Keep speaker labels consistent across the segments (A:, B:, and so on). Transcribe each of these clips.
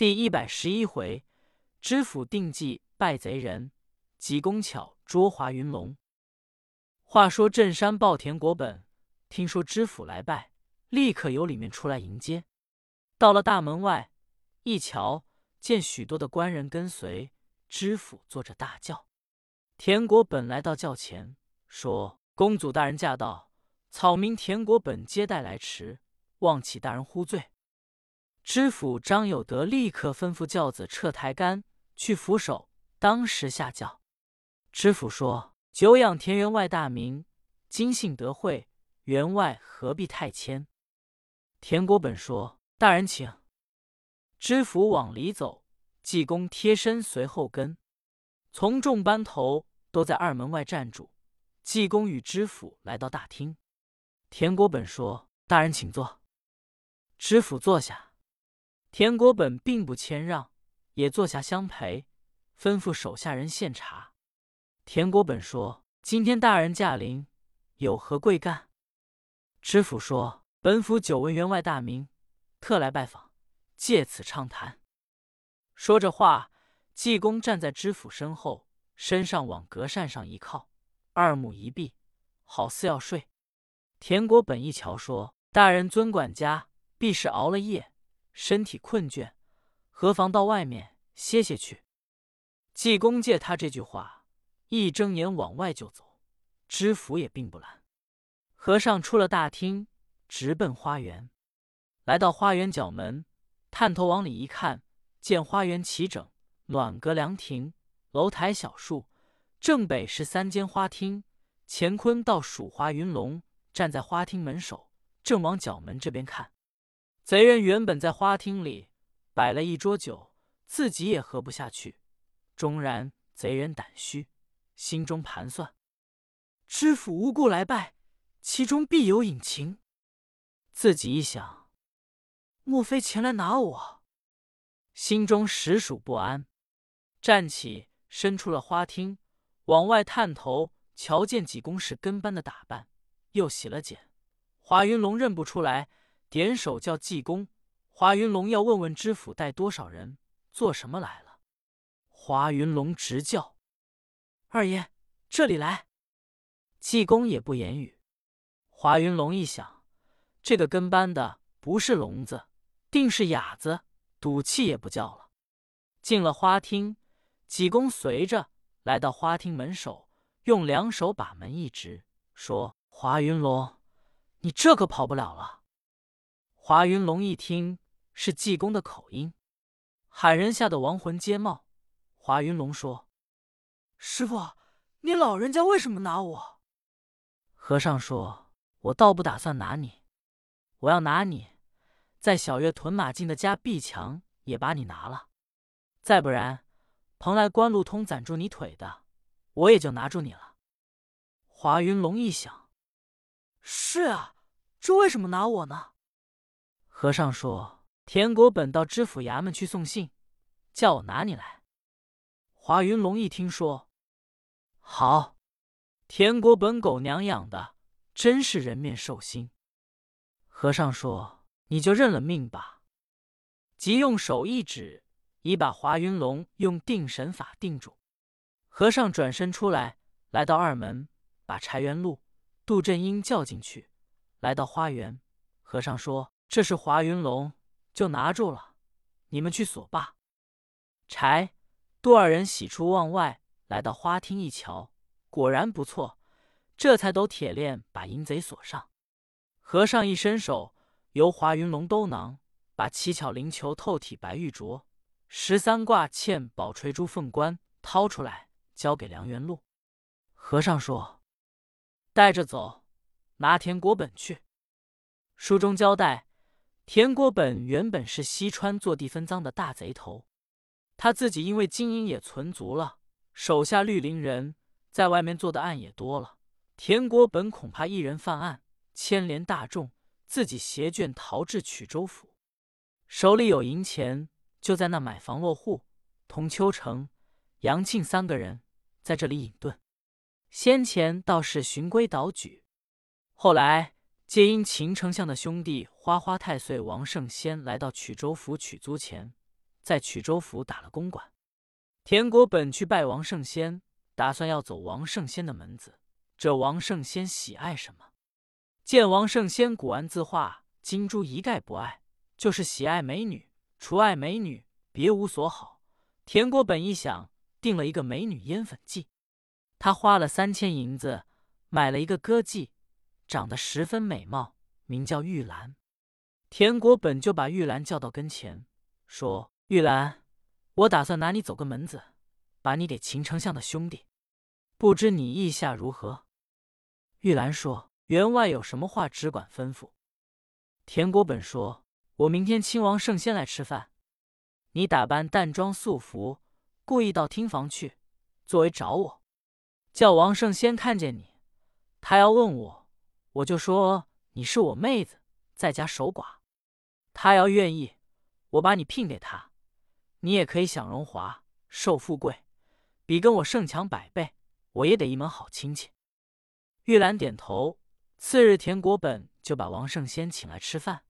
A: 第一百十一回，知府定计败贼人，济公巧捉华云龙。话说镇山报田国本听说知府来拜，立刻由里面出来迎接。到了大门外，一瞧见许多的官人跟随，知府坐着大轿。田国本来到轿前，说：“公祖大人驾到，草民田国本接待来迟，望乞大人呼罪。”知府张有德立刻吩咐轿子撤台杆，去扶手，当时下轿。知府说：“久仰田员外大名，今幸得会，员外何必太谦？”田国本说：“大人请。”知府往里走，济公贴身随后跟，从众班头都在二门外站住。济公与知府来到大厅，田国本说：“大人请坐。”知府坐下。田国本并不谦让，也坐下相陪，吩咐手下人献茶。田国本说：“今天大人驾临，有何贵干？”知府说：“本府久闻员外大名，特来拜访，借此畅谈。”说着话，济公站在知府身后，身上往隔扇上一靠，二目一闭，好似要睡。田国本一瞧，说：“大人尊管家，必是熬了夜。”身体困倦，何妨到外面歇歇去？济公借他这句话，一睁眼往外就走。知府也并不拦。和尚出了大厅，直奔花园。来到花园角门，探头往里一看，见花园齐整，暖阁凉亭，楼台小树，正北是三间花厅。乾坤道蜀华云龙站在花厅门首，正往角门这边看。贼人原本在花厅里摆了一桌酒，自己也喝不下去。终然贼人胆虚，心中盘算：知府无故来拜，其中必有隐情。自己一想，莫非前来拿我？心中实属不安，站起，伸出了花厅，往外探头，瞧见济公是跟班的打扮，又洗了剪。华云龙认不出来。点手叫济公，华云龙要问问知府带多少人，做什么来了。华云龙直叫：“二爷，这里来！”济公也不言语。华云龙一想，这个跟班的不是聋子，定是哑子，赌气也不叫了。进了花厅，济公随着来到花厅门首，用两手把门一直，说：“华云龙，你这可跑不了了。”华云龙一听是济公的口音，喊人吓得亡魂皆冒。华云龙说：“师傅，你老人家为什么拿我？”和尚说：“我倒不打算拿你，我要拿你，在小月屯马进的家壁墙也把你拿了。再不然，蓬莱关路通攒住你腿的，我也就拿住你了。”华云龙一想：“是啊，这为什么拿我呢？”和尚说：“田国本到知府衙门去送信，叫我拿你来。”华云龙一听说，好，田国本狗娘养的，真是人面兽心。和尚说：“你就认了命吧。”即用手一指，已把华云龙用定神法定住。和尚转身出来，来到二门，把柴元禄、杜振英叫进去，来到花园。和尚说。这是华云龙，就拿住了。你们去锁吧。柴、杜二人喜出望外，来到花厅一瞧，果然不错，这才抖铁链把淫贼锁上。和尚一伸手，由华云龙兜囊把七巧灵球、透体白玉镯、十三挂嵌宝垂珠凤冠掏出来，交给梁元禄。和尚说：“带着走，拿田国本去。”书中交代。田国本原本是西川坐地分赃的大贼头，他自己因为金银也存足了，手下绿林人在外面做的案也多了。田国本恐怕一人犯案牵连大众，自己携眷逃至曲州府，手里有银钱，就在那买房落户，同秋成、杨庆三个人在这里隐遁。先前倒是循规蹈矩，后来。皆因秦丞相的兄弟花花太岁王圣先来到曲州府取租前，在曲州府打了公馆。田国本去拜王圣先，打算要走王圣先的门子。这王圣先喜爱什么？见王圣先古玩字画金珠一概不爱，就是喜爱美女，除爱美女，别无所好。田国本一想，定了一个美女烟粉计。他花了三千银子买了一个歌妓，长得十分美貌，名叫玉兰。田国本就把玉兰叫到跟前，说：“玉兰，我打算拿你走个门子，把你给秦丞相的兄弟，不知你意下如何？”玉兰说：“员外有什么话，只管吩咐。”田国本说：“我明天亲王圣先来吃饭，你打扮淡妆素服，故意到厅房去，作为找我，叫王圣先看见你，他要问我，我就说你是我妹子，在家守寡。他要愿意，我把你聘给他，你也可以享荣华，受富贵，比跟我胜强百倍。我也得一门好亲戚。”玉兰点头。次日，田国本就把王圣先请来吃饭，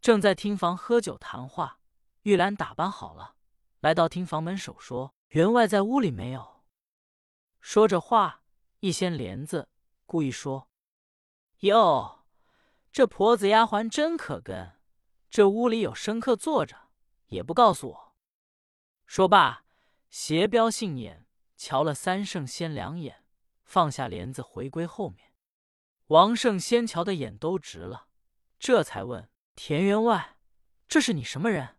A: 正在厅房喝酒谈话。玉兰打扮好了，来到厅房门首，说：“员外在屋里没有？”说着话，一掀帘子，故意说：“哟，这婆子丫鬟真可跟，这屋里有生客坐着，也不告诉我。”说罢，斜标杏眼，瞧了三圣仙两眼。放下帘子，回归后面。王圣先瞧的眼都直了，这才问田员外：“这是你什么人？”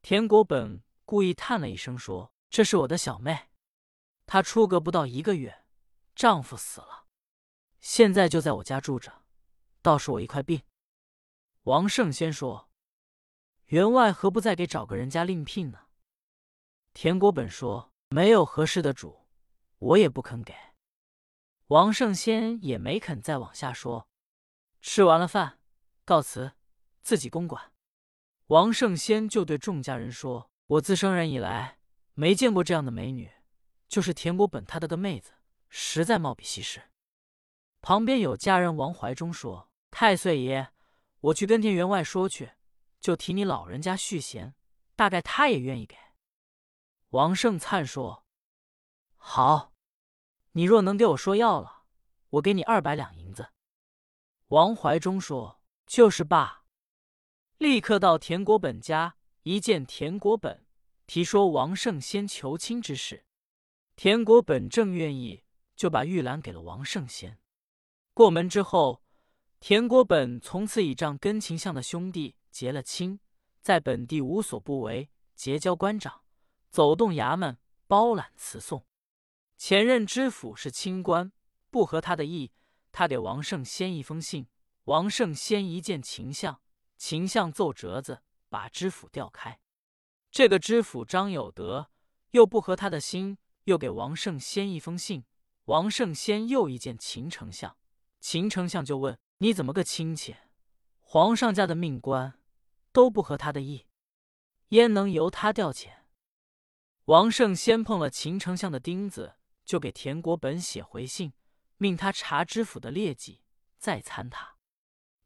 A: 田国本故意叹了一声，说：“这是我的小妹，她出阁不到一个月，丈夫死了，现在就在我家住着，倒是我一块病。”王胜先说：“员外何不再给找个人家另聘呢？”田国本说：“没有合适的主，我也不肯给。”王圣先也没肯再往下说，吃完了饭，告辞，自己公馆。王圣先就对众家人说：“我自生人以来，没见过这样的美女，就是田国本他的个妹子，实在貌比西施。”旁边有家人王怀忠说：“太岁爷，我去跟田员外说去，就提你老人家续弦，大概他也愿意给。”王胜灿说：“好。”你若能给我说要了，我给你二百两银子。王怀忠说：“就是罢。”立刻到田国本家，一见田国本，提说王胜先求亲之事。田国本正愿意，就把玉兰给了王胜先。过门之后，田国本从此倚仗跟秦相的兄弟结了亲，在本地无所不为，结交官长，走动衙门，包揽辞送。前任知府是清官，不合他的意，他给王胜先一封信。王胜先一见秦相，秦相奏折子，把知府调开。这个知府张有德又不合他的心，又给王胜先一封信。王胜先又一见秦丞相，秦丞相就问：“你怎么个亲戚？皇上家的命官都不合他的意，焉能由他调遣？”王胜先碰了秦丞相的钉子。就给田国本写回信，命他查知府的劣迹，再参他。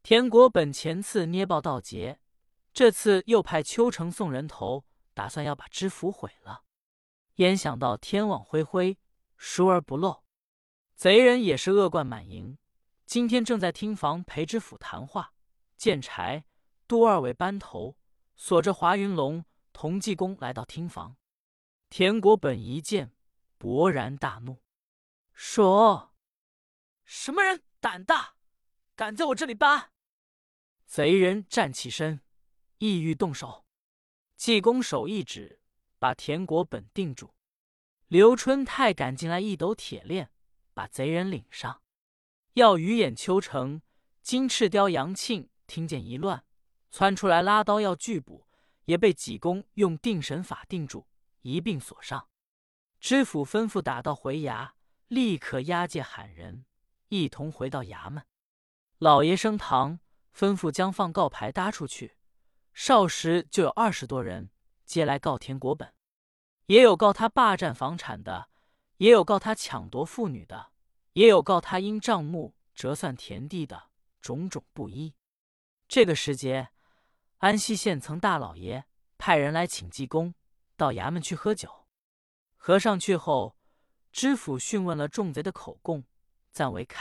A: 田国本前次捏报盗劫，这次又派秋城送人头，打算要把知府毁了。焉想到天网恢恢，疏而不漏，贼人也是恶贯满盈。今天正在厅房陪知府谈话，见柴、杜二位班头锁着华云龙、同济公来到厅房，田国本一见。勃然大怒，说：“什么人胆大，敢在我这里办案？”贼人站起身，意欲动手。济公手一指，把田国本定住。刘春泰赶进来，一抖铁链，把贼人领上。要鱼眼秋成、金翅雕杨庆听见一乱，窜出来拉刀要拒捕，也被济公用定神法定住，一并锁上。知府吩咐打道回衙，立刻押解喊人，一同回到衙门。老爷升堂，吩咐将放告牌搭出去。少时就有二十多人，接来告田国本，也有告他霸占房产的，也有告他抢夺妇女的，也有告他因账目折算田地的，种种不一。这个时节，安西县曾大老爷派人来请济公到衙门去喝酒。和尚去后，知府讯问了众贼的口供，暂为开。